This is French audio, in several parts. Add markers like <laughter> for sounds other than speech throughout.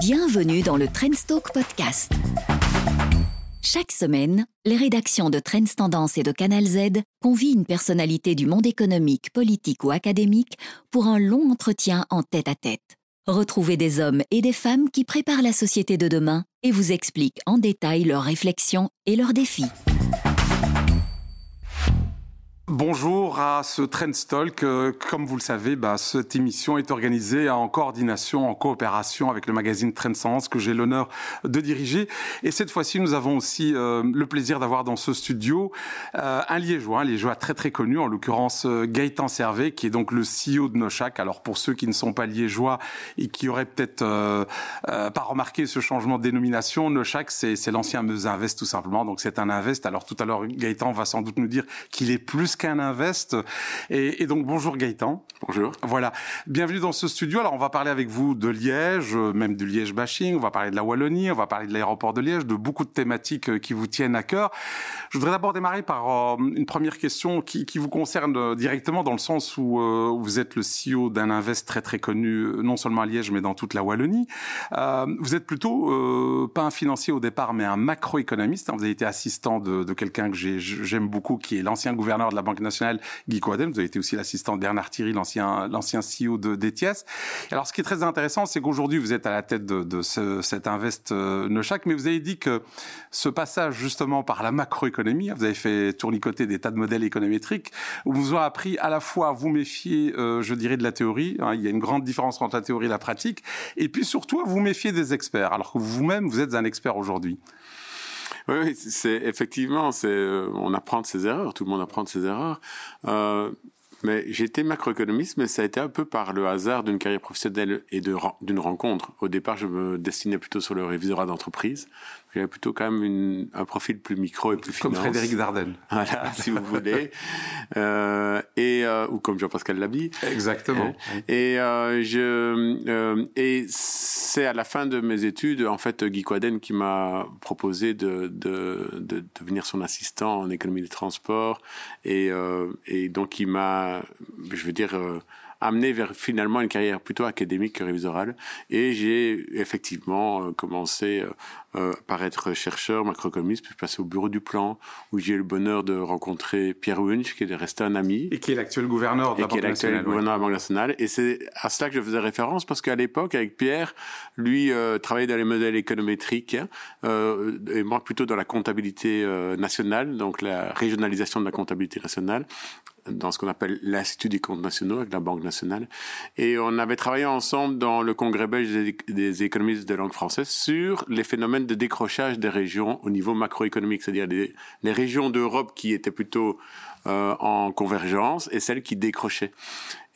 Bienvenue dans le Trendstalk Podcast. Chaque semaine, les rédactions de Trends Tendance et de Canal Z convient une personnalité du monde économique, politique ou académique pour un long entretien en tête-à-tête. Retrouvez des hommes et des femmes qui préparent la société de demain et vous expliquent en détail leurs réflexions et leurs défis. Bonjour à ce Trendstalk. Comme vous le savez, bah, cette émission est organisée en coordination, en coopération avec le magazine Trendsens que j'ai l'honneur de diriger. Et cette fois-ci, nous avons aussi euh, le plaisir d'avoir dans ce studio euh, un Liégeois, un Liégeois très très connu, en l'occurrence euh, Gaëtan Servet, qui est donc le CEO de Nochac. Alors pour ceux qui ne sont pas Liégeois et qui auraient peut-être pas remarqué ce changement de dénomination, Nochac, c'est l'ancien Meuse Invest tout simplement. Donc c'est un Invest. Alors tout à l'heure, Gaëtan va sans doute nous dire qu'il est plus qu'un Invest. Et, donc bonjour Gaëtan. Bonjour. Voilà, bienvenue dans ce studio. Alors on va parler avec vous de Liège, même du Liège bashing, on va parler de la Wallonie, on va parler de l'aéroport de Liège, de beaucoup de thématiques euh, qui vous tiennent à cœur. Je voudrais d'abord démarrer par euh, une première question qui, vous concerne euh, directement dans le sens où vous êtes le CEO d'un Invest très très connu, non seulement à Liège mais dans toute la Wallonie. vous êtes plutôt pas un financier au départ mais un macroéconomiste. Vous avez été assistant de, de quelqu'un que j'aime beaucoup qui est l'ancien gouverneur de la Banque nationale, Guy Coadem. Vous avez été aussi l'assistant de Bernard Thierry, l'ancien, CEO de d'ETIAS. Alors, ce qui est très intéressant, c'est qu'aujourd'hui, vous êtes à la tête de, de ce, cet Invest euh, Neuchac, mais vous avez dit que ce passage, justement, par la macroéconomie, vous avez fait tournicoter des tas de modèles économétriques, où vous avez appris à la fois à vous méfier, euh, je dirais, de la théorie. Hein, il y a une grande différence entre la théorie et la pratique. Et puis, surtout, à vous méfier des experts, alors que vous-même, vous êtes un expert aujourd'hui. Oui, c'est effectivement, c'est euh, on apprend de ses erreurs. Tout le monde apprend de ses erreurs. Euh, mais j'étais macroéconomiste, mais ça a été un peu par le hasard d'une carrière professionnelle et d'une rencontre. Au départ, je me destinais plutôt sur le révisorat d'entreprise. J'avais plutôt quand même une, un profil plus micro et plus Comme Frédéric Dardenne. <laughs> Voilà, si vous voulez. <laughs> Euh, et, euh, ou comme Jean-Pascal Labi. Exactement. Et, euh, je, euh, et c'est à la fin de mes études, en fait, Guy Quaden qui m'a proposé de, de, de, devenir son assistant en économie des transports. Et, et donc, il m'a, je veux dire, euh, amené vers finalement une carrière plutôt académique que révisorale. Et j'ai effectivement euh, commencé euh, euh, par être chercheur, macroéconomiste, puis passer au bureau du plan, où j'ai eu le bonheur de rencontrer Pierre Wunsch, qui est resté un ami. Et qui est l'actuel gouverneur de la Banque nationale. qui est l'actuel gouverneur de la Banque nationale. Et c'est à cela que je faisais référence, parce qu'à l'époque, avec Pierre, lui travaillait dans les modèles économétriques, et moi plutôt dans la comptabilité nationale, donc la régionalisation de la comptabilité nationale dans ce qu'on appelle l'Institut des comptes nationaux avec la Banque nationale. Et on avait travaillé ensemble dans le Congrès belge des, économistes de langue française sur les phénomènes de décrochage des régions au niveau macroéconomique, c'est-à-dire les, régions d'Europe qui étaient plutôt euh, en convergence et celles qui décrochaient.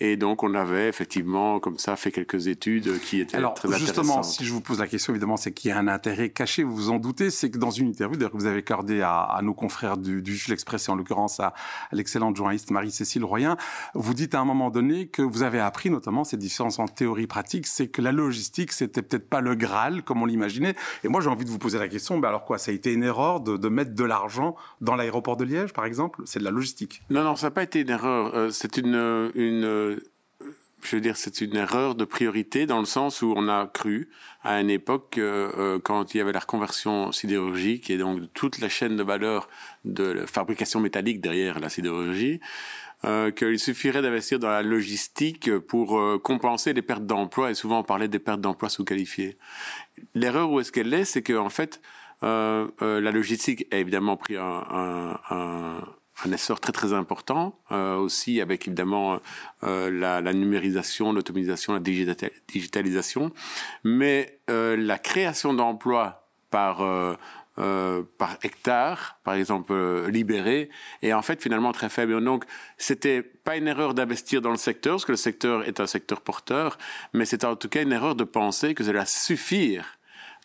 Et donc, on avait effectivement, comme ça, fait quelques études qui étaient Alors, très intéressantes. Justement, si je vous pose la question, évidemment, c'est qu'il y a un intérêt caché, vous vous en doutez, c'est que dans une interview que vous avez accordée à, à, nos confrères du, du l'Express, et en l'occurrence à, l'excellente journaliste Marie-Cécile Royen, vous dites à un moment donné que vous avez appris, notamment, ces différences en théorie pratique, c'est que la logistique, c'était peut-être pas le Graal, comme on l'imaginait. Et moi, j'ai envie de vous poser la question, ben alors quoi, ça a été une erreur de, de mettre de l'argent dans l'aéroport de Liège, par exemple? C'est de la logistique. Non, non, ça n'a pas été une erreur. Euh, c'est une, je veux dire, c'est une erreur de priorité dans le sens où on a cru à une époque, euh, quand il y avait la reconversion sidérurgique et donc toute la chaîne de valeur de fabrication métallique derrière la sidérurgie, euh, qu'il suffirait d'investir dans la logistique pour euh, compenser les pertes d'emploi et souvent on parlait des pertes d'emploi sous-qualifiées. L'erreur où est-ce qu'elle est, c'est qu'en fait, euh, euh, la logistique a évidemment pris un un essor très très important euh, aussi avec évidemment euh, la, numérisation, l'automatisation, la digitalisation, mais euh, la création d'emplois par par hectare, par exemple libéré, est en fait finalement très faible. Donc c'était pas une erreur d'investir dans le secteur, parce que le secteur est un secteur porteur, mais c'est en tout cas une erreur de penser que cela suffire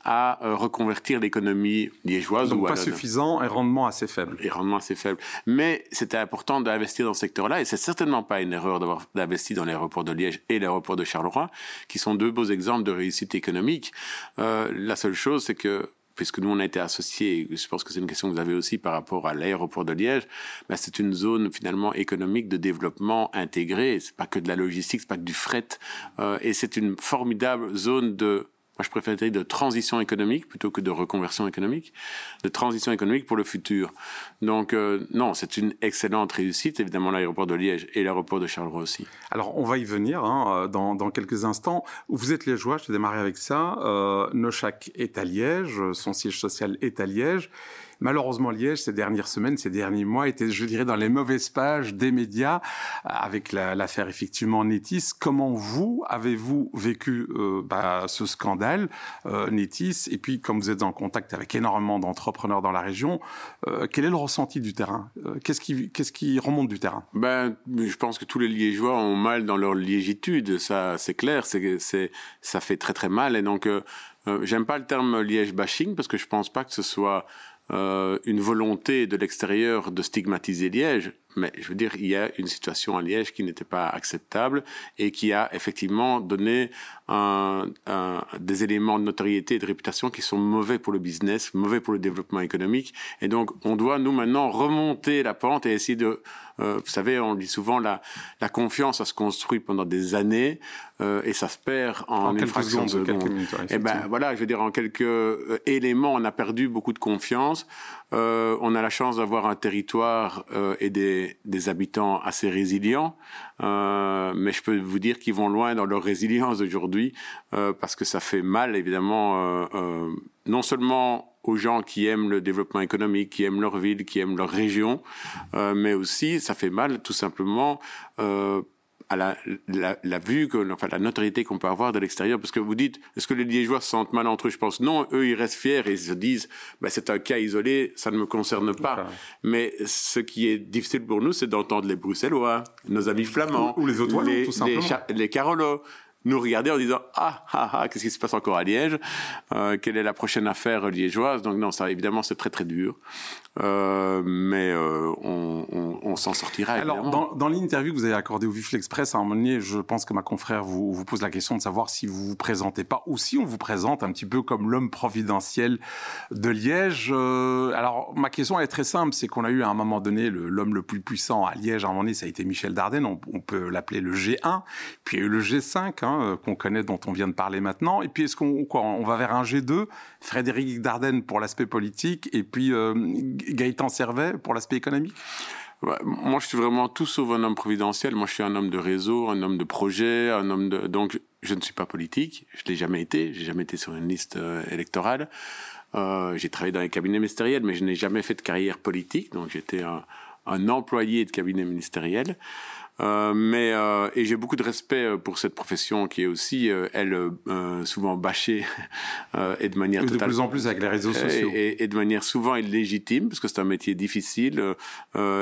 à euh, reconvertir l'économie liégeoise. Donc ou pas suffisant et rendement assez faible. Et rendement assez faible. Mais c'était important d'investir dans ce secteur-là et c'est certainement pas une erreur d'avoir investi dans l'aéroport de Liège et l'aéroport de Charleroi, qui sont deux beaux exemples de réussite économique. Euh, la seule chose, c'est que puisque nous on a été associés, je pense que c'est une question que vous avez aussi par rapport à l'aéroport de Liège, ben c'est une zone finalement économique de développement intégré. C'est pas que de la logistique, c'est pas que du fret, euh, et c'est une formidable zone de Moi, je préférerais de transition économique plutôt que de reconversion économique, de transition économique pour le futur. Donc, euh, non, c'est une excellente réussite, évidemment, l'aéroport de Liège et l'aéroport de Charleroi aussi. Alors, on va y venir hein, dans, quelques instants. Vous êtes liégeois, je vais démarrer avec ça. Euh, est à Liège, son siège social est à Liège. Malheureusement, Liège, ces dernières semaines, ces derniers mois, était, je dirais, dans les mauvaises pages des médias, avec l'affaire effectivement Netis. Comment vous avez-vous vécu euh, bah, ce scandale euh, Netis? Et puis, comme vous êtes en contact avec énormément d'entrepreneurs dans la région, euh, quel est le ressenti du terrain? Qu'est-ce qui, qu'est-ce qui remonte du terrain? Ben, je pense que tous les Liégeois ont mal dans leur liégitude. Ça, c'est clair. C'est, ça fait très très mal. Et donc, j'aime pas le terme Liège bashing parce que je pense pas que ce soit euh, une volonté de l'extérieur de stigmatiser Liège, mais je veux dire, il y a une situation à Liège qui n'était pas acceptable et qui a effectivement donné des éléments de notoriété et de réputation qui sont mauvais pour le business, mauvais pour le développement économique. Et donc, on doit, nous, maintenant, remonter la pente et essayer de... Euh, vous savez, on dit souvent la, la confiance, ça se construit pendant des années euh, et ça se perd en, en quelques secondes. De et eh ben voilà, je veux dire, en quelques euh, éléments, on a perdu beaucoup de confiance. Euh, on a la chance d'avoir un territoire euh, et des, des, habitants assez résilients, euh, mais je peux vous dire qu'ils vont loin dans leur résilience aujourd'hui euh, parce que ça fait mal évidemment euh, non seulement aux gens qui aiment le développement économique, qui aiment leur ville, qui aiment leur région, mais aussi ça fait mal tout simplement à la, la, la vue, que, enfin la notoriété qu'on peut avoir de l'extérieur. Parce que vous dites, est-ce que les Liégeois se sentent mal entre eux? Je pense non. Eux, ils restent fiers et ils se disent, bah, c'est un cas isolé, ça ne me concerne pas. Mais ce qui est difficile pour nous, c'est d'entendre les Bruxellois, nos amis flamands, ou, les autres les, tout simplement. les, les Carolos, nous regarder en disant ah ah ah qu'est-ce qui se passe encore à Liège? Euh, quelle est la prochaine affaire liégeoise? Donc non ça évidemment c'est très très dur euh, mais euh, on, on, on s'en sortira alors dans, dans l'interview que vous avez accordée au Vif l'Express à un moment donné je pense que ma confrère vous, vous pose la question de savoir si vous vous présentez pas ou si on vous présente un petit peu comme l'homme providentiel de Liège euh, alors ma question est très simple c'est qu'on a eu à un moment donné l'homme le, le, plus puissant à Liège à un moment donné ça a été Michel Dardenne on, on peut l'appeler le G1 puis il y a eu le G5 hein, qu'on connaît, dont on vient de parler maintenant. Et puis, est-ce qu'on on va vers un G2 Frédéric Dardenne pour l'aspect politique et puis Gaëtan Servet pour l'aspect économique? Moi, je suis vraiment tout sauf un homme providentiel. Moi, je suis un homme de réseau, un homme de projet, un homme de. Donc, je ne suis pas politique. Je l'ai jamais été. J'ai jamais été sur une liste euh, électorale. Euh, j'ai travaillé dans les cabinets ministériels, mais je n'ai jamais fait de carrière politique. Donc, j'étais un, un employé de cabinet ministériel. Euh, mais euh, et j'ai beaucoup de respect euh, pour cette profession qui est aussi euh, elle souvent bâchée <laughs> et de manière et de plus en plus avec les réseaux sociaux et, et de manière souvent illégitime parce que c'est un métier difficile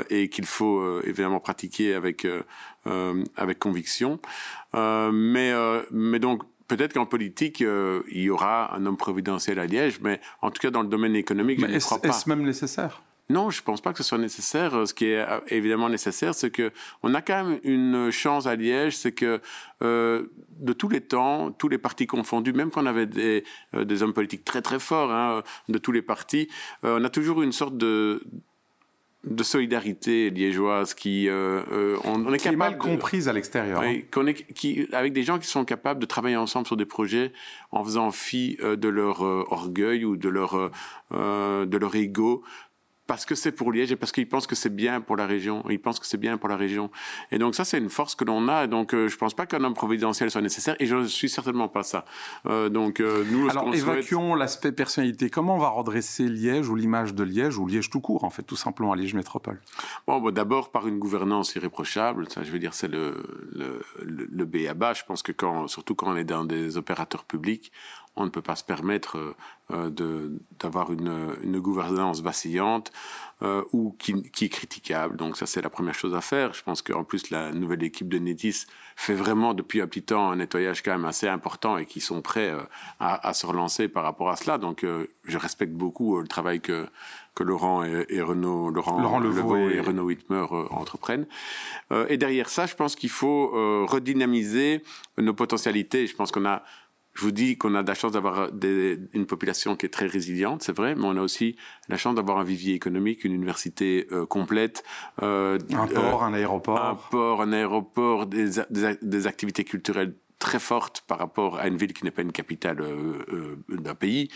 et qu'il faut évidemment pratiquer avec avec conviction. mais mais donc peut-être qu'en politique, euh, il y aura un homme providentiel à Liège, mais en tout cas dans le domaine économique, mais je ne crois pas. Est-ce même nécessaire? Non, je pense pas que ce soit nécessaire. Ce qui est euh, évidemment nécessaire, c'est que on a quand même une chance à Liège, c'est que euh, de tous les temps, tous les partis confondus, même quand on avait des, euh, des hommes politiques très très forts hein, de tous les partis, euh, on a toujours une sorte de de solidarité liégeoise qui euh, euh on, on, est qui est mal comprise à l'extérieur hein. qui avec des gens qui sont capables de travailler ensemble sur des projets en faisant fi euh, de leur euh, orgueil ou de leur euh, de leur ego parce que c'est pour Liège et parce qu'ils pensent que c'est bien pour la région. Ils pensent que c'est bien pour la région. Et donc ça, c'est une force que l'on a. Donc euh, je pense pas qu'un homme providentiel soit nécessaire et je ne suis certainement pas ça. Euh, donc euh, nous, alors évacuons souhaite... l'aspect personnalité. Comment on va redresser Liège ou l'image de Liège ou Liège tout court en fait, tout simplement à Liège métropole? Bon, bon d'abord par une gouvernance irréprochable. Ça, je veux dire, c'est le le, le, le B à bas. Je pense que quand, surtout quand on est dans des opérateurs publics, on ne peut pas se permettre euh, d'avoir une, une, gouvernance vacillante euh, ou qui, qui, est critiquable. Donc ça, c'est la première chose à faire. Je pense qu'en plus, la nouvelle équipe de Netis fait vraiment depuis un petit temps un nettoyage quand même assez important et qui sont prêts euh, à, à, se relancer par rapport à cela. Donc euh, je respecte beaucoup euh, le travail que que Laurent et, et Renaud, Laurent, Laurent Levaux et, et Renaud Whitmer entreprennent. Et derrière ça, je pense qu'il faut redynamiser nos potentialités. Je pense qu'on a je vous dis qu'on a de la chance d'avoir une population qui est très résiliente, c'est vrai, mais on a aussi la chance d'avoir un vivier économique, une université euh, complète. Euh, un port, euh, un aéroport. Un port, un aéroport, des, des, des activités culturelles très forte par rapport à une ville qui n'est pas une capitale d'un pays.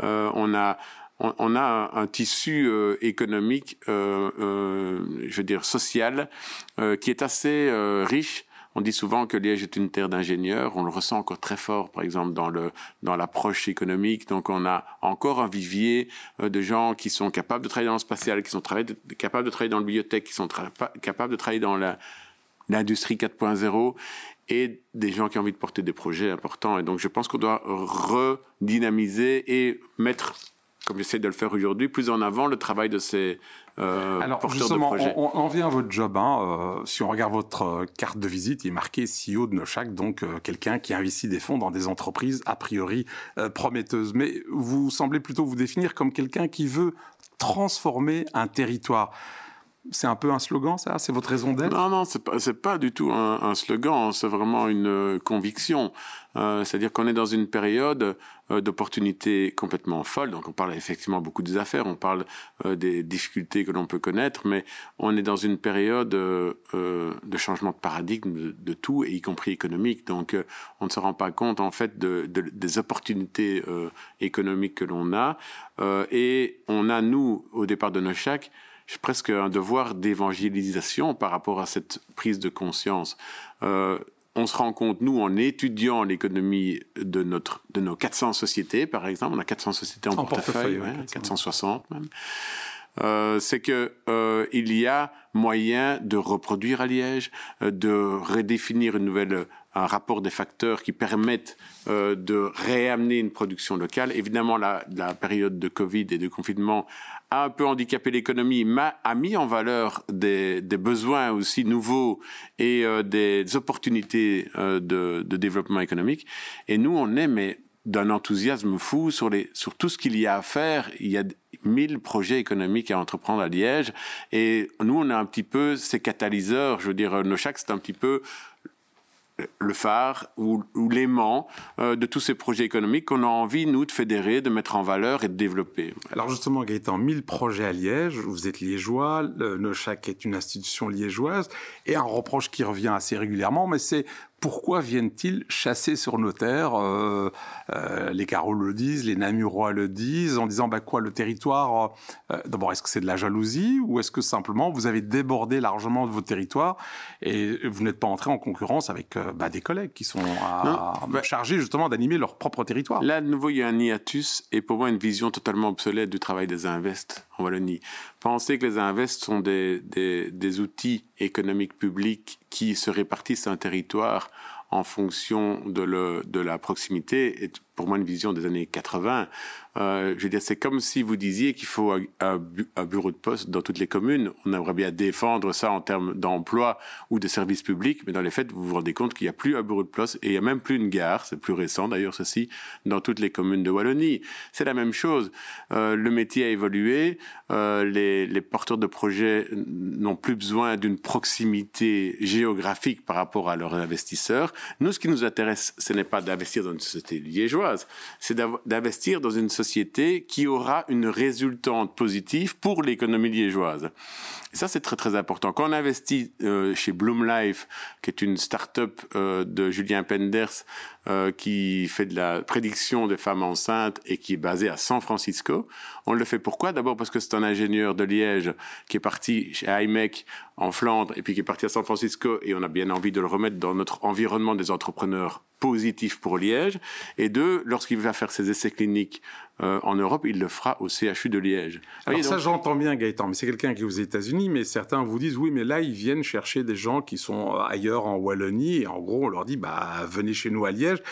on a on, a un, tissu économique, je veux dire social, qui est assez riche on dit souvent que Liège est une terre d'ingénieurs. On le ressent encore très fort, par exemple, dans le dans l'approche économique. Donc, on a encore un vivier euh, de gens qui sont capables de travailler dans le spatial, qui sont capables de travailler dans le biotech, qui sont capables de travailler dans l'industrie 4.0 et des gens qui ont envie de porter des projets importants. Et donc, je pense qu'on doit redynamiser et mettre comme j'essaie de le faire aujourd'hui, plus en avant le travail de ces euh, Alors, justement, On, vient à votre job. Hein, euh, si on regarde votre euh, carte de visite, il est marqué CEO de Nochac, donc euh, quelqu'un qui investit des fonds dans des entreprises a priori prometteuses. Mais vous semblez plutôt vous définir comme quelqu'un qui veut transformer un territoire. C'est un peu un slogan, ça? C'est votre raison d'être? Non, non, c'est pas, pas du tout un, slogan. C'est vraiment une conviction. Euh, c'est-à-dire qu'on est dans une période d'opportunités complètement folle. Donc, on parle effectivement beaucoup des affaires, on parle des difficultés que l'on peut connaître, mais on est dans une période de changement de paradigme de, tout, y compris économique. Donc, on ne se rend pas compte en fait de, des opportunités économiques que l'on a. et on a nous, au départ de nos chèques, j'ai presque un devoir d'évangélisation par rapport à cette prise de conscience. Euh, on se rend compte, nous, en étudiant l'économie de, notre, de nos 400 sociétés, par exemple, on a 400 sociétés en, portefeuille, 460 même, euh, c'est que euh, il y a moyen de reproduire à Liège, euh, de redéfinir une nouvelle un rapport des facteurs qui permettent euh, de réamener une production locale. Évidemment, la, la, période de Covid et de confinement a un peu handicapé l'économie, mais a mis en valeur des, besoins aussi nouveaux et euh, des opportunités euh, de, développement économique. Et nous, on est mais d'un enthousiasme fou sur, tout ce qu'il y a à faire. Il y a mille projets économiques à entreprendre à Liège. Et nous, on est un petit peu ces catalyseurs. Je veux dire, Nochac, c'est un petit peu le phare ou, l'aimant euh, de tous ces projets économiques qu'on a envie, nous, de fédérer, de mettre en valeur et de développer. Alors justement, Gaëtan, 1000 projets à Liège, vous êtes liégeois, le Nochac est une institution liégeoise, et un reproche qui revient assez régulièrement, mais c'est pourquoi viennent-ils chasser sur nos terres euh, euh, Les Carreaux le disent, les Namurois le disent, en disant bah quoi, le territoire. Euh, d'abord, est-ce que c'est de la jalousie ou est-ce que simplement vous avez débordé largement de votre territoire et vous n'êtes pas entré en concurrence avec bah, des collègues qui sont bah chargés justement d'animer leur propre territoire? Là, de nouveau, il y a un hiatus et pour moi une vision totalement obsolète du travail des invests en Wallonie. Penser que les invests sont des, des, outils économiques publics qui se répartissent un territoire en fonction de, le, de la proximité est pour moi une vision des années 80 euh, je veux dire, c'est comme si vous disiez qu'il faut un, bureau de poste dans toutes les communes. On aimerait bien défendre ça en termes d'emploi ou de services publics, mais dans les faits, vous vous rendez compte qu'il n'y a plus un bureau de poste et il n'y a même plus une gare, c'est plus récent d'ailleurs ceci, dans toutes les communes de Wallonie. C'est la même chose. Euh, le métier a évolué, euh, les, les porteurs de projets n'ont plus besoin d'une proximité géographique par rapport à leurs investisseurs. Nous, ce qui nous intéresse, ce n'est pas d'investir dans une société liégeoise, c'est d'investir dans une société qui aura une résultante positive pour l'économie liégeoise. Ça, c'est très très important. Quand on investit euh, chez Bloom Life, qui est une start-up euh, de Julien Penders, euh, qui fait de la prédiction des femmes enceintes et qui est basée à San Francisco, on le fait pourquoi? D'abord parce que c'est un ingénieur de Liège qui est parti chez IMEC en Flandre et puis qui est parti à San Francisco et on a bien envie de le remettre dans notre environnement des entrepreneurs positifs pour Liège. Et deux, lorsqu'il va faire ses essais cliniques euh, en Europe, il le fera au CHU de Liège. Alors ça, j'entends bien, Gaëtan, mais c'est quelqu'un qui est aux États-Unis, mais certains vous disent, oui, mais là, ils viennent chercher des gens qui sont ailleurs en Wallonie, et en gros, on leur dit, bah, venez chez nous à Liège.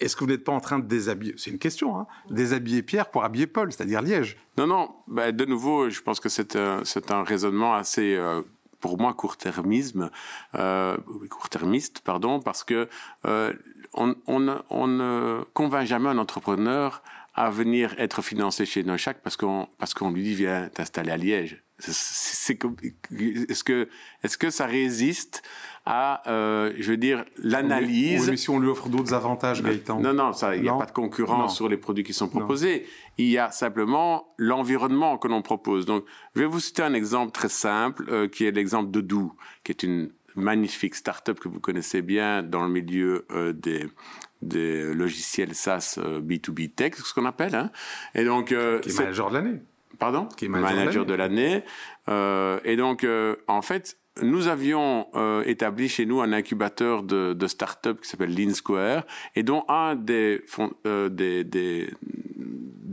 Est-ce que vous n'êtes pas en train de déshabiller, c'est une question, hein, déshabiller Pierre pour habiller Paul, c'est-à-dire Liège Non, non, bah, de nouveau, je pense que c'est un, un raisonnement assez... Euh, pour moi court-termisme, euh, court-termiste, pardon, parce que euh, on, on, on, ne convainc jamais un entrepreneur à venir être financé chez Nochac parce qu'on parce qu'on lui dit viens t'installer à Liège. C'est est-ce que est-ce que ça résiste à euh, je veux dire l'analyse? Oui, mais si on lui offre d'autres avantages Gaëtan. non non ça il n'y a pas de concurrence sur les produits qui sont proposés. Il y a simplement l'environnement que l'on propose. Donc je vais vous citer un exemple très simple euh, qui est l'exemple de Doux qui est une magnifique start-up que vous connaissez bien dans le milieu des des logiciels SaaS B2B Tech, ce qu'on appelle. Hein. Et donc, euh, qui est manager de l'année. Pardon? Qui est manager, de l'année. Euh, et donc, euh, en fait, nous avions euh, établi chez nous un incubateur de, de start-up qui s'appelle Lean Square et dont un des, euh, des, des,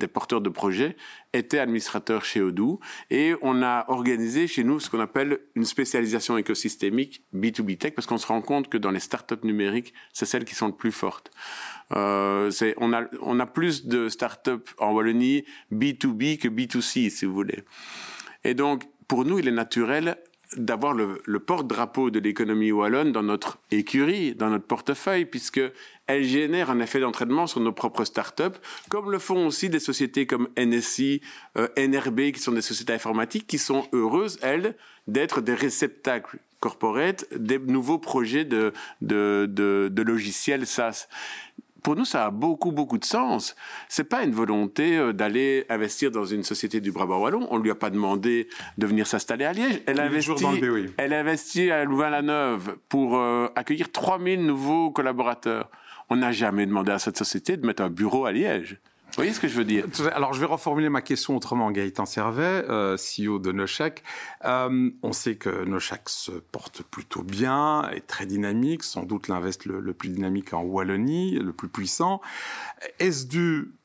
des, porteurs de projet était administrateur chez Odoo et on a organisé chez nous ce qu'on appelle une spécialisation écosystémique B2B Tech parce qu'on se rend compte que dans les start-up numériques, c'est celles qui sont le plus fortes. Euh, on, a, on a plus de start-up en Wallonie B2B que B2C, si vous voulez. Et donc, pour nous, il est naturel d'avoir le, le porte-drapeau de l'économie wallonne dans notre écurie, dans notre portefeuille, puisque elle génère un effet d'entraînement sur nos propres startups, comme le font aussi des sociétés comme NSI, euh, NRB, qui sont des sociétés informatiques, qui sont heureuses, elles, d'être des réceptacles corporate des nouveaux projets de, de, de, de logiciels SaaS pour nous, ça a beaucoup, beaucoup de sens. C'est pas une volonté euh, d'aller investir dans une société du Brabant Wallon. On lui a pas demandé de venir s'installer à Liège. Elle a investi, elle à Louvain-la-Neuve pour euh, accueillir 3000 nouveaux collaborateurs. On n'a jamais demandé à cette société de mettre un bureau à Liège. Vous voyez ce que je veux dire? Alors, je vais reformuler ma question autrement. Gaëtan Servet, euh, CEO de Nochak. Euh, on sait que Nochak se porte plutôt bien, est très dynamique, sans doute l'invest le, plus dynamique en Wallonie, le plus puissant. Est-ce dû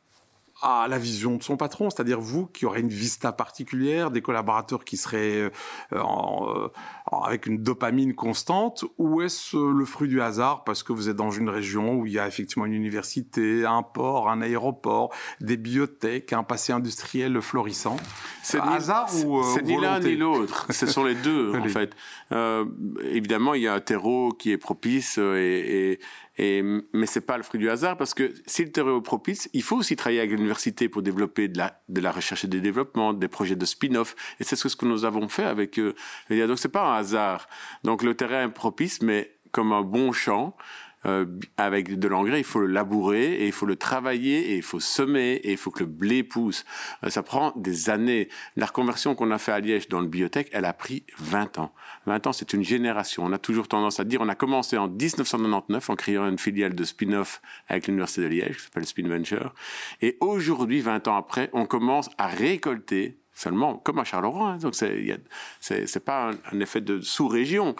à la vision de son patron, c'est-à-dire vous qui aurez une vista particulière, des collaborateurs qui seraient euh, euh, avec une dopamine constante, ou est-ce le fruit du hasard parce que vous êtes dans une région où il y a effectivement une université, un port, un aéroport, des biotech, un passé industriel florissant? C'est hasard ou euh, C'est ni l'un ni l'autre. <laughs> Ce sont les deux en fait. évidemment, il y a un terreau qui est propice et, et et, mais c'est pas le fruit du hasard parce que si le terreau est propice, il faut aussi travailler avec l'université pour développer de la, recherche et du développement, des projets de spin-off. Et c'est ce que nous avons fait avec eux. Donc c'est pas un hasard. Donc le terrain est propice, mais comme un bon champ, euh, avec de l'engrais, il faut le labourer et il faut le travailler et il faut semer et il faut que le blé pousse. Euh, ça prend des années. La reconversion qu'on a fait à Liège dans le biotech, elle a pris 20 ans. 20 ans, c'est une génération. On a toujours tendance à dire, on a commencé en 1999 en créant une filiale de spin-off avec l'Université de Liège, qui s'appelle Spin Venture. Et aujourd'hui, 20 ans après, on commence à récolter seulement comme à Charleroi. Hein. donc c'est pas un, effet de sous-région.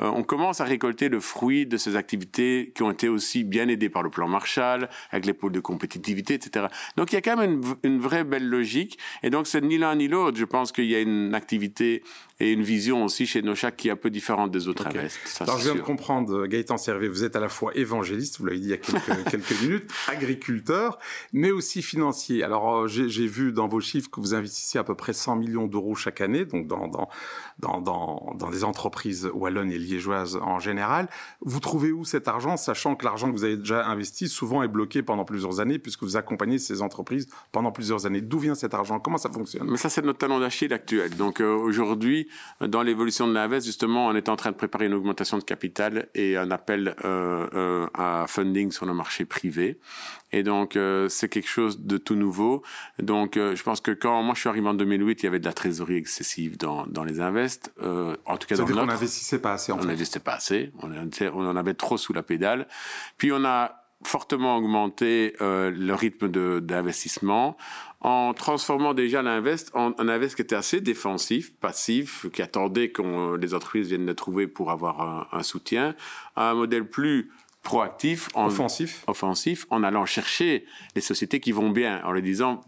Euh, on commence à récolter le fruit de ces activités qui ont été aussi bien aidées par le plan Marshall, avec les pôles de compétitivité, etc. Donc il y a quand même une, une vraie belle logique. Et donc c'est ni l'un ni l'autre. Je pense qu'il y a une activité et une vision aussi chez Nochak qui est un peu différente des autres okay. Alors je viens de comprendre, Gaëtan Servet, vous êtes à la fois évangéliste, vous l'avez dit il y a quelques, <laughs> quelques minutes, agriculteur, mais aussi financier. Alors euh, j'ai vu dans vos chiffres que vous investissez à peu près 100 millions d'euros chaque année, donc dans, dans, dans, dans, dans des entreprises wallonnes et liégeoises en général. Vous trouvez où cet argent, sachant que l'argent que vous avez déjà investi souvent est bloqué pendant plusieurs années, puisque vous accompagnez ces entreprises pendant plusieurs années? D'où vient cet argent? Comment ça fonctionne? Mais ça, c'est notre talent d'Achille actuel. Donc euh, aujourd'hui, dans l'évolution de l'invest, justement, on est en train de préparer une augmentation de capital et un appel euh, euh, à funding sur le marché privé. Et donc, euh, c'est quelque chose de tout nouveau. Donc, euh, je pense que quand moi je suis arrivé en 2008, il y avait de la trésorerie excessive dans, dans les invests. Euh, en tout cas, dans on n'investissait pas assez. En on n'investissait pas assez. On, on en avait trop sous la pédale. Puis, on a fortement augmenté euh, le rythme d'investissement en transformant déjà l'invest en un invest qui était assez défensif, passif, qui attendait que les entreprises viennent le trouver pour avoir un, un soutien, à un modèle plus proactif, en, offensif, offensif, en allant chercher les sociétés qui vont bien, en leur disant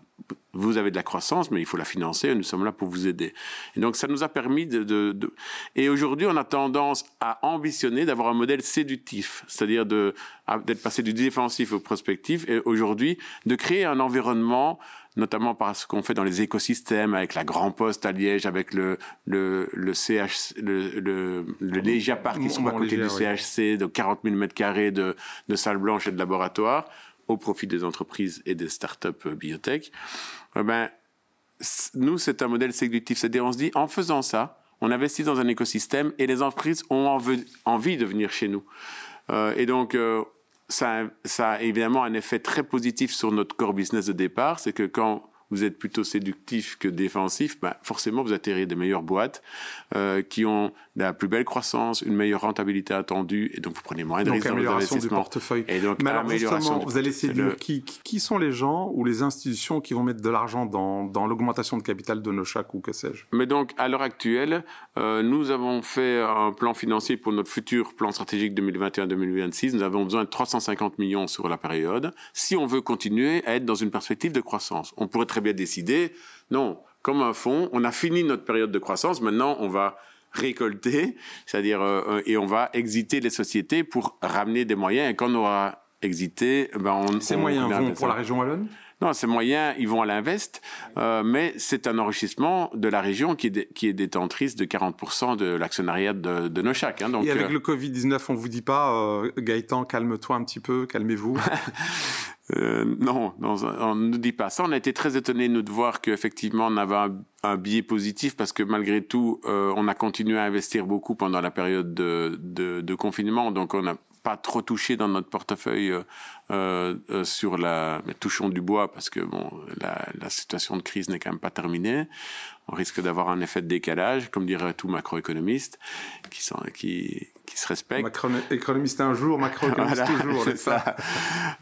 vous avez de la croissance, mais il faut la financer, nous sommes là pour vous aider. Et donc ça nous a permis de... de, de... Et aujourd'hui, on a tendance à ambitionner d'avoir un modèle séductif, c'est-à-dire de d'être passé du défensif au prospectif, et aujourd'hui, de créer un environnement notamment par ce qu'on fait dans les écosystèmes avec la Grand Poste à Liège, avec le le le CH le le, le Légia Park qui sont à côté du CHC, de 40 000 mètres carrés de de salles blanches et de laboratoires au profit des entreprises et des startups euh, biotech, eh ben, nous, c'est un modèle séductif. C'est-à-dire, on se dit, en faisant ça, on investit dans un écosystème et les entreprises ont envie de venir chez nous. Euh, et donc, euh, ça, ça a évidemment un effet très positif sur notre core business de départ. C'est que quand vous êtes plutôt séductif que défensif, ben forcément vous atterrez des meilleures boîtes euh, qui ont la plus belle croissance, une meilleure rentabilité attendue, et donc vous prenez moins de risques dans vos investissements. du portefeuille. Et donc, Mais alors justement, vous allez séduire le- qui, qui- qui sont les gens ou les institutions qui vont mettre de l'argent dans, dans l'augmentation de capital de Nochac ou que sais-je? Mais donc, à l'heure actuelle, euh, nous avons fait un plan financier pour notre futur plan stratégique 2021-2026. Nous avons besoin de 350 millions sur la période. Si on veut continuer à être dans une perspective de croissance, on pourrait très bien décider, non, comme un fonds, on a fini notre période de croissance, maintenant on va récolter, c'est-à-dire, euh, et on va exiter les sociétés pour ramener des moyens. Et quand on aura exité, ben on, Ces on- moyens on vont pour la région wallonne? Non, ces moyens, ils vont à l'invest, euh, mais c'est un enrichissement de la région qui est, dé- qui est détentrice de 40% de l'actionnariat de, de Nochac. Hein, donc, Et avec euh, le Covid-19, on vous dit pas, euh, Gaëtan, calme-toi un petit peu, calmez-vous <laughs> euh, non, on ne nous dit pas ça. On a été très étonnés, nous, de voir qu'effectivement, on avait un, un biais positif parce que malgré tout, euh, on a continué à investir beaucoup pendant la période de, confinement. Donc, on n'a pas trop touché dans notre portefeuille euh, sur la... Touchons du bois parce que, bon, la, la situation de crise n'est quand même pas terminée. On risque d'avoir un effet de décalage, comme dirait tout macroéconomiste, qui, sont, qui, qui se respecte. Macron économiste un jour, macroéconomiste Voilà, <laughs> toujours, c'est ça.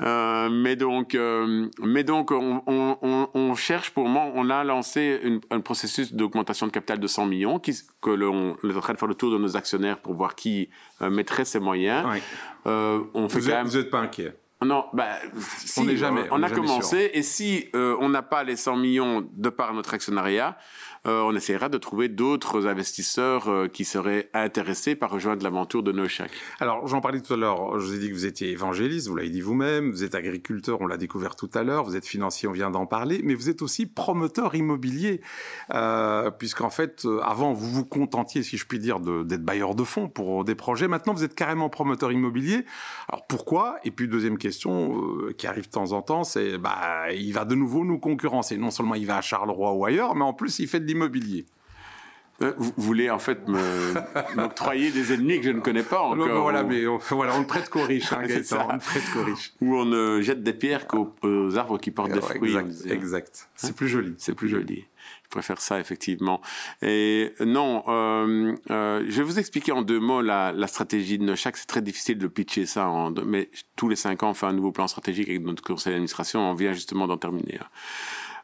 Euh, mais donc, euh, mais donc, on, on, on, on cherche pour le moment. On a lancé une, un processus d'augmentation de capital de 100 millions, qui, que l'on on est en train de faire le tour de nos actionnaires pour voir qui euh, mettrait ses moyens. Oui. On fait Vous même. n'êtes pas inquiet? Non, bah, si, On n'est jamais- on, on a est jamais commencé, et si euh, on n'a pas les 100 millions de par notre actionnariat, euh, on essaiera de trouver d'autres investisseurs euh, qui seraient intéressés par rejoindre l'aventure de Nochac. Alors, j'en parlais tout à l'heure, je vous ai dit que vous étiez évangéliste, vous l'avez dit vous-même, vous êtes agriculteur, on l'a découvert tout à l'heure, vous êtes financier, on vient d'en parler, mais vous êtes aussi promoteur immobilier, euh, puisqu'en fait, euh, avant, vous vous contentiez, si je puis dire, d'être bailleur de fonds pour des projets, maintenant, vous êtes carrément promoteur immobilier. Alors, pourquoi? Et puis, deuxième question, qui arrive de temps en temps, c'est, bah, il va de nouveau nous concurrencer. Non seulement il va à Charleroi ou ailleurs, mais en plus, il fait de. Euh, Vous voulez en fait me- <laughs> m'octroyer des ennemis que je ne connais pas Non, encore. mais voilà, ou- mais on, voilà, on ne prête qu'aux riches, <laughs> hein, Gaëtan, on ne prête qu'aux riches. Où on ne jette des pierres qu'aux aux arbres qui portent des Ouais, fruits. exact, exact. C'est plus joli. C'est plus joli. Je préfère ça, effectivement. Et euh, non, euh, euh, je vais vous expliquer en deux mots la, la stratégie de Nochac. C'est très difficile de pitcher ça, en deux- mais tous les cinq ans, on fait un nouveau plan stratégique avec notre conseil d'administration. On vient justement d'en terminer.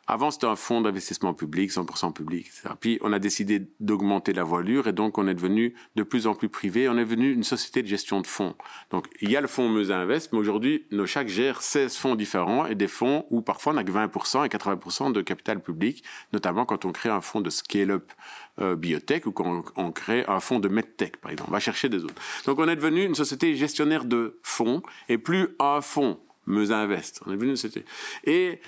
Avant, c'était un fonds d'investissement public, 100% public. Puis, on a décidé d'augmenter la voilure et donc, on est devenu de plus en plus privé. On est devenu une société de gestion de fonds. Donc, il y a le fonds Meuse Invest, mais aujourd'hui, Nochac gère 16 fonds différents et des fonds où parfois on n'a que 20% et 80% de capital public, notamment quand on crée un fonds de scale-up euh, biotech ou quand on, crée un fonds de medtech, par exemple. On va chercher des autres. Donc, on est devenu une société gestionnaire de fonds et plus un fonds Meuse Invest. On est devenu une société. Et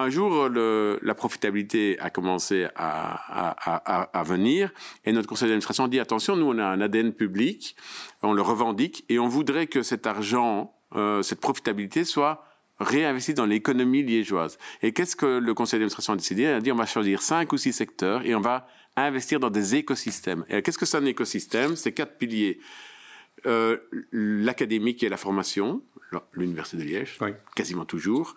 un jour, la profitabilité a commencé à, venir et notre conseil d'administration dit attention, nous on a un ADN public, on le revendique et on voudrait que cet argent, euh, cette profitabilité soit réinvestie dans l'économie liégeoise. Et qu'est-ce que le conseil d'administration a décidé? Il a dit on va choisir cinq ou six secteurs et on va investir dans des écosystèmes. Et qu'est-ce que c'est un écosystème? C'est quatre piliers. Euh, l'académique et la formation, l'université de Liège, Oui. quasiment toujours,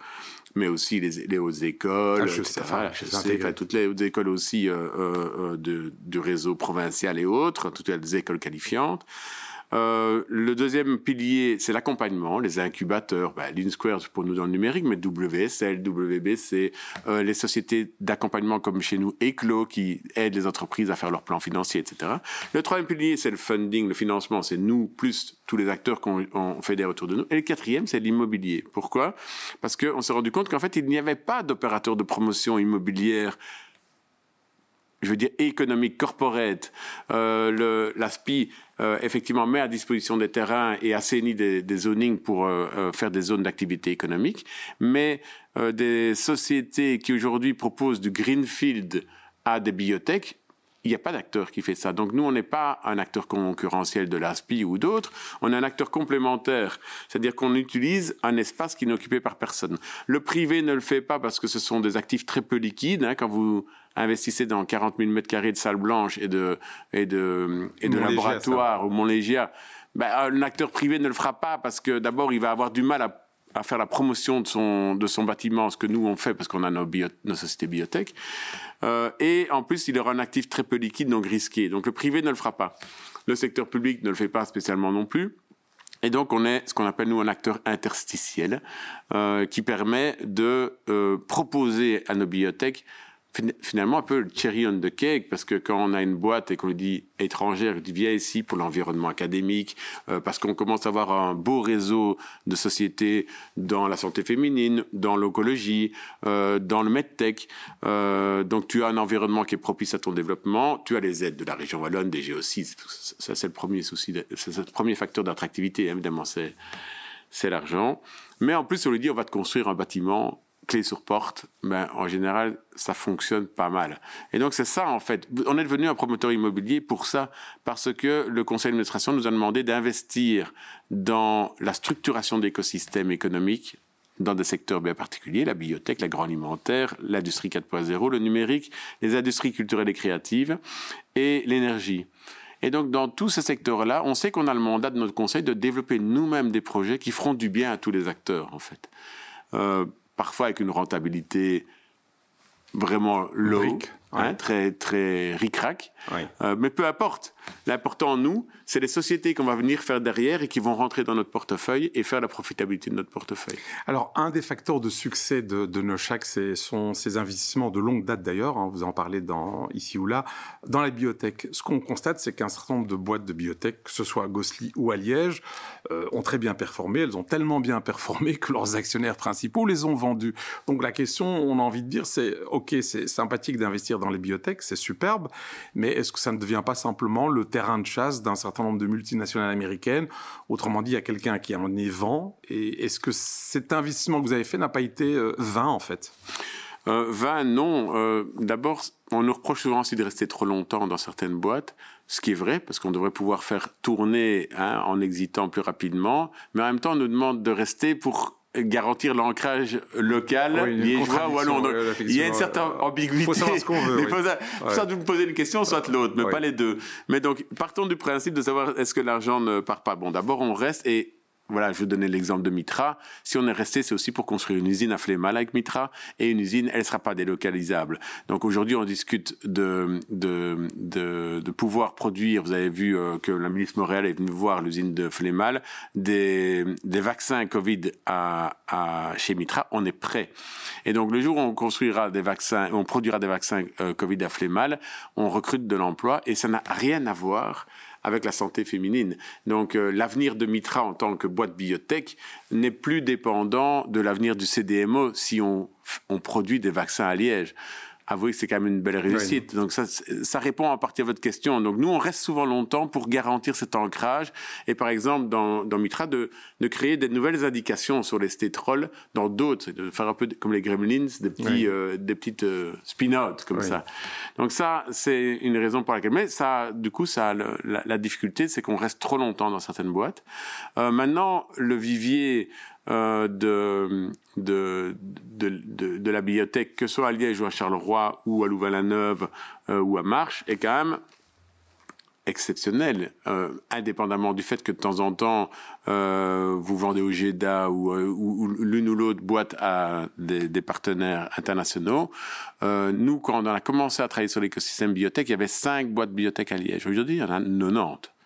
mais aussi les, les hautes écoles, HEC, etc., enfin, HEC, intégré. enfin, toutes les hautes écoles aussi euh, euh, euh, de, du réseau provincial et autres, toutes les écoles qualifiantes. Euh, le deuxième pilier, c'est l'accompagnement, les incubateurs, bah, pour nous dans le numérique, mais WSL, WBC, euh, les sociétés d'accompagnement comme chez nous, Eclo, qui aident les entreprises à faire leurs plans financiers, etc. Le troisième pilier, c'est le funding, le financement, c'est nous plus tous les acteurs qu'on on fédère autour de nous. Et le quatrième, c'est l'immobilier. Pourquoi? Parce qu'on s'est rendu compte qu'en fait, il n'y avait pas d'opérateur de promotion immobilière je veux dire économique, corporate, euh, le, l'ASPI euh, effectivement met à disposition des terrains et assainit des, zonings pour euh, faire des zones d'activité économique, mais des sociétés qui aujourd'hui proposent du greenfield à des biotech, il n'y a pas d'acteur qui fait ça. Donc nous, on n'est pas un acteur concurrentiel de l'ASPI ou d'autres, on est un acteur complémentaire. C'est-à-dire qu'on utilise un espace qui n'est occupé par personne. Le privé ne le fait pas parce que ce sont des actifs très peu liquides. Hein, quand vous investissez dans 40 000 mètres carrés de salle blanche et de, et de, et de Montlégia, laboratoire au Montlégia, ben, un acteur privé ne le fera pas parce que d'abord, il va avoir du mal à à faire la promotion de son, de son bâtiment, ce que nous on fait parce qu'on a nos, bio, nos sociétés biotech. Euh, et en plus, il aura un actif très peu liquide, donc risqué. Donc le privé ne le fera pas. Le secteur public ne le fait pas spécialement non plus. Et donc, on est ce qu'on appelle, nous, un acteur interstitiel euh, qui permet de euh, proposer à nos bibliothèques finalement un peu le cherry on the cake parce que quand on a une boîte et qu'on lui dit étrangère, il dit viens ici pour l'environnement académique euh, parce qu'on commence à avoir un beau réseau de sociétés dans la santé féminine, dans l'écologie, euh, dans le medtech. Euh, donc tu as un environnement qui est propice à ton développement, tu as les aides de la région wallonne, des Géo6, ça c'est le premier souci, c'est le premier facteur d'attractivité évidemment, c'est l'argent. Mais en plus on lui dit on va te construire un bâtiment clé sur porte, ben, en général, ça fonctionne pas mal. Et donc, c'est ça, en fait. On est devenu un promoteur immobilier pour ça, parce que le conseil d'administration nous a demandé d'investir dans la structuration d'écosystèmes économiques dans des secteurs bien particuliers, la biotech, l'agroalimentaire, l'industrie 4.0, le numérique, les industries culturelles et créatives et l'énergie. Et donc, dans tous ces secteurs-là, on sait qu'on a le mandat de notre conseil de développer nous-mêmes des projets qui feront du bien à tous les acteurs, en fait. Euh, parfois avec une rentabilité vraiment low, hein, très très ric-rac. Euh, mais peu importe. L'important, nous, c'est les sociétés qu'on va venir faire derrière et qui vont rentrer dans notre portefeuille et faire la profitabilité de notre portefeuille. Alors, un des facteurs de succès de, de Nochac, ce sont ces investissements de longue date d'ailleurs, hein, vous en parlez dans, ici ou là, dans la biotech. Ce qu'on constate, c'est qu'un certain nombre de boîtes de biotech, que ce soit à Gossely ou à Liège, euh, ont très bien performé. Elles ont tellement bien performé que leurs actionnaires principaux les ont vendus. Donc la question, on a envie de dire, c'est, OK, c'est sympathique d'investir dans les biotech, c'est superbe, mais est-ce que ça ne devient pas simplement le terrain de chasse d'un certain nombre de multinationales américaines? Autrement dit, il y a quelqu'un qui en est vent. Et est-ce que cet investissement que vous avez fait n'a pas été euh, vain, en fait? Euh, Vain, non. Euh, d'abord, on nous reproche souvent aussi de rester trop longtemps dans certaines boîtes, ce qui est vrai, parce qu'on devrait pouvoir faire tourner hein, en exitant plus rapidement, mais en même temps, on nous demande de rester pour garantir l'ancrage local oui, liégeois ou allons. il y a une certaine ambiguïté. Il faut savoir ce qu'on veut. <laughs> Il faut, ça, ouais. vous poser une question, soit l'autre, mais pas les deux. Mais donc, partons du principe de savoir est-ce que l'argent ne part pas. Bon, d'abord, on reste et voilà, je donner l'exemple de Mitra. Si on est resté, c'est aussi pour construire une usine à Flémal avec Mitra, et une usine, elle ne sera pas délocalisable. Donc aujourd'hui, on discute de, pouvoir produire. Vous avez vu euh, que la ministre Montréal est venue voir l'usine de Flémal, des, vaccins Covid chez Mitra. On est prêt. Et donc le jour où on construira des vaccins, on produira des vaccins euh, Covid à Flémal, on recrute de l'emploi, et ça n'a rien à voir avec la santé féminine. Donc euh, l'avenir de Mitra en tant que boîte biotech n'est plus dépendant de l'avenir du CDMO si on, on produit des vaccins à Liège avouez que c'est quand même une belle réussite. Donc ça, ça répond en partie à votre question. Donc nous, on reste souvent longtemps pour garantir cet ancrage. Et par exemple, dans, dans Mitra, de, de créer des nouvelles indications sur les stétrols dans d'autres, de faire un peu comme les gremlins, des petits, euh, des petites euh, spin-outs comme ça. Donc ça, c'est une raison pour laquelle. Mais ça, du coup, ça, la, la difficulté, c'est qu'on reste trop longtemps dans certaines boîtes. Euh, maintenant, le vivier euh, de, de, de, de, la bibliothèque, que ce soit à Liège ou à Charleroi ou à Louvain-la-Neuve euh, ou à Marche, est quand même exceptionnel, euh, indépendamment du fait que de temps en temps vous vendez au GEDA ou, ou, l'une ou l'autre boîte à des, partenaires internationaux. Nous, quand on a commencé à travailler sur l'écosystème biotech, il y avait cinq boîtes biotech à Liège. Aujourd'hui, il y en a 90.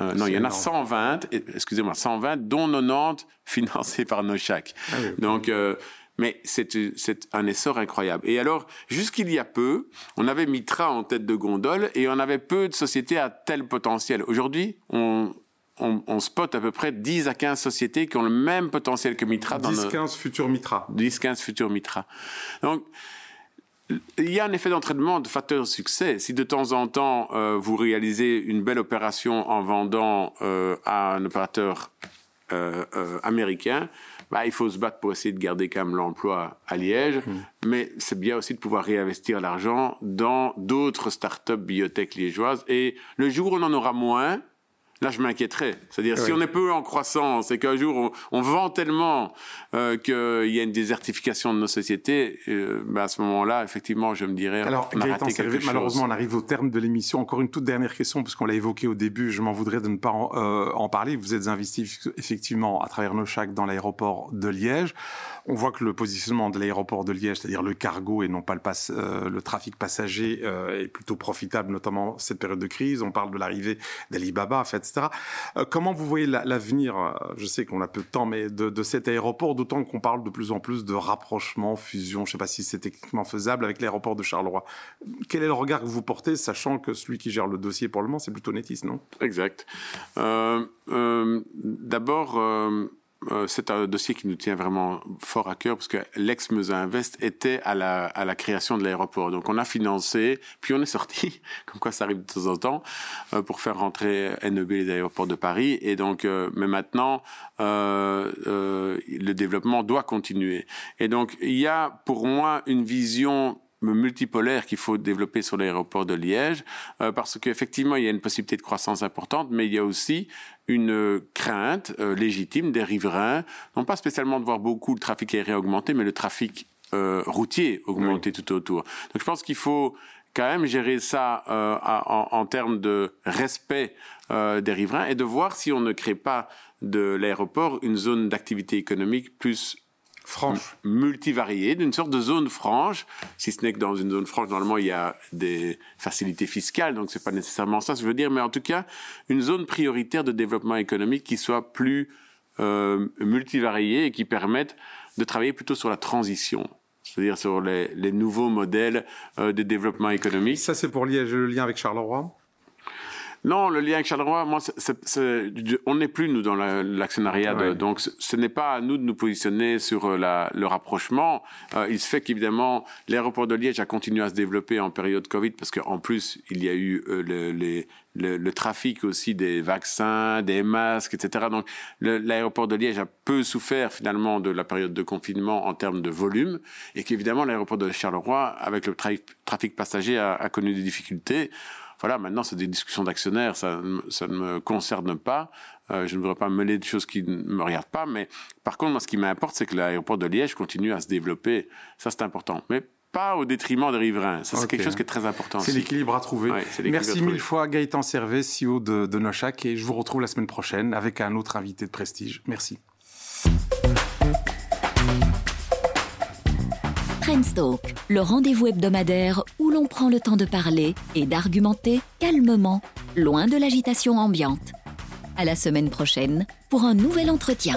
Euh, non, il y en a 120, excusez-moi, 120, dont 90 <laughs> financés par Nochac. Ah oui, Donc, euh, mais c'est un essor incroyable. Et alors, jusqu'il y a peu, on avait Mitra en tête de gondole et on avait peu de sociétés à tel potentiel. Aujourd'hui, on, on, on, spot à peu près 10 à 15 sociétés qui ont le même potentiel que Mitra. 10-15 futurs Mitra. 10-15 futurs Mitra. Donc, il y a un effet d'entraînement de facteur de succès. Si de temps en temps euh, vous réalisez une belle opération en vendant euh, à un opérateur euh, euh, américain, bah, il faut se battre pour essayer de garder quand même l'emploi à Liège. Mmh. Mais c'est bien aussi de pouvoir réinvestir l'argent dans d'autres startups biotech liégeoises. Et le jour où on en aura moins, là je m'inquiéterais. C'est-à-dire si on est peu en croissance et qu'un jour on, vend tellement euh, qu'il y a une désertification de nos sociétés, euh, ben à ce moment-là, effectivement, je me dirais. Alors, on a raté quelque malheureusement, on arrive au terme de l'émission. Encore une toute dernière question, parce qu'on l'a évoqué au début. Je m'en voudrais de ne pas en, euh, en parler. Vous êtes investi effectivement à travers nos chacs dans l'aéroport de Liège. On voit que le positionnement de l'aéroport de Liège, c'est-à-dire le cargo et non pas le, passe, euh, le trafic passager, est plutôt profitable, notamment cette période de crise. On parle de l'arrivée d'Alibaba, Euh, comment vous voyez l'avenir Je sais qu'on a peu de temps, mais de, cet aéroport, d'autant qu'on parle de plus en plus de rapprochement, fusion. Je ne sais pas si c'est techniquement faisable avec l'aéroport de Charleroi. Quel est le regard que vous portez, sachant que celui qui gère le dossier pour le moment, c'est plutôt Netis, non? Exact. D'abord euh, c'est un dossier qui nous tient vraiment fort à cœur parce que l'ex-Mesa Invest était à la, à la création de l'aéroport. Donc on a financé, puis on est sorti, <laughs> comme quoi ça arrive de temps en temps, euh, pour faire rentrer NEB les aéroports de Paris. Et donc, euh, mais maintenant, le développement doit continuer. Et donc il y a pour moi une vision multipolaire qu'il faut développer sur l'aéroport de Liège, euh, parce qu'effectivement, il y a une possibilité de croissance importante, mais il y a aussi une crainte euh, légitime des riverains, non pas spécialement de voir beaucoup le trafic aérien augmenter, mais le trafic euh, routier augmenter tout autour. Donc je pense qu'il faut quand même gérer ça en, en, termes de respect des riverains et de voir si on ne crée pas de l'aéroport une zone d'activité économique plus franche, multivariée, d'une sorte de zone franche, si ce n'est que dans une zone franche, normalement, il y a des facilités fiscales, donc c'est pas nécessairement ça, ce que je veux dire, mais en tout cas, une zone prioritaire de développement économique qui soit plus euh, multivariée et qui permette de travailler plutôt sur la transition c'est-à-dire sur les, nouveaux modèles euh, de développement économique. Ça, c'est pour lier le lien avec Charleroi non, le lien avec Charleroi, moi, on n'est plus nous dans l'actionnariat, donc ce n'est pas à nous de nous positionner sur euh, la, le rapprochement. Euh, il se fait qu'évidemment, l'aéroport de Liège a continué à se développer en période Covid parce qu'en plus, il y a eu euh, le, les, le, le, trafic aussi des vaccins, des masques, etc. Donc l'aéroport de Liège a peu souffert finalement de la période de confinement en termes de volume et qu'évidemment l'aéroport de Charleroi, avec le trafic passager, a, a connu des difficultés. Voilà, maintenant, c'est des discussions d'actionnaires, ça, ça ne me concerne pas. Euh, je ne voudrais pas mêler de choses qui ne me regardent pas, mais par contre, moi, ce qui m'importe, c'est que l'aéroport de Liège continue à se développer. Ça, c'est important. Mais pas au détriment des riverains. Ça, c'est quelque chose qui est très important. C'est l'équilibre à trouver. Merci mille fois, Gaëtan Servet, CEO de, de Nochac, et je vous retrouve la semaine prochaine avec un autre invité de prestige. Merci. Le rendez-vous hebdomadaire où l'on prend le temps de parler et d'argumenter calmement, loin de l'agitation ambiante. À la semaine prochaine pour un nouvel entretien.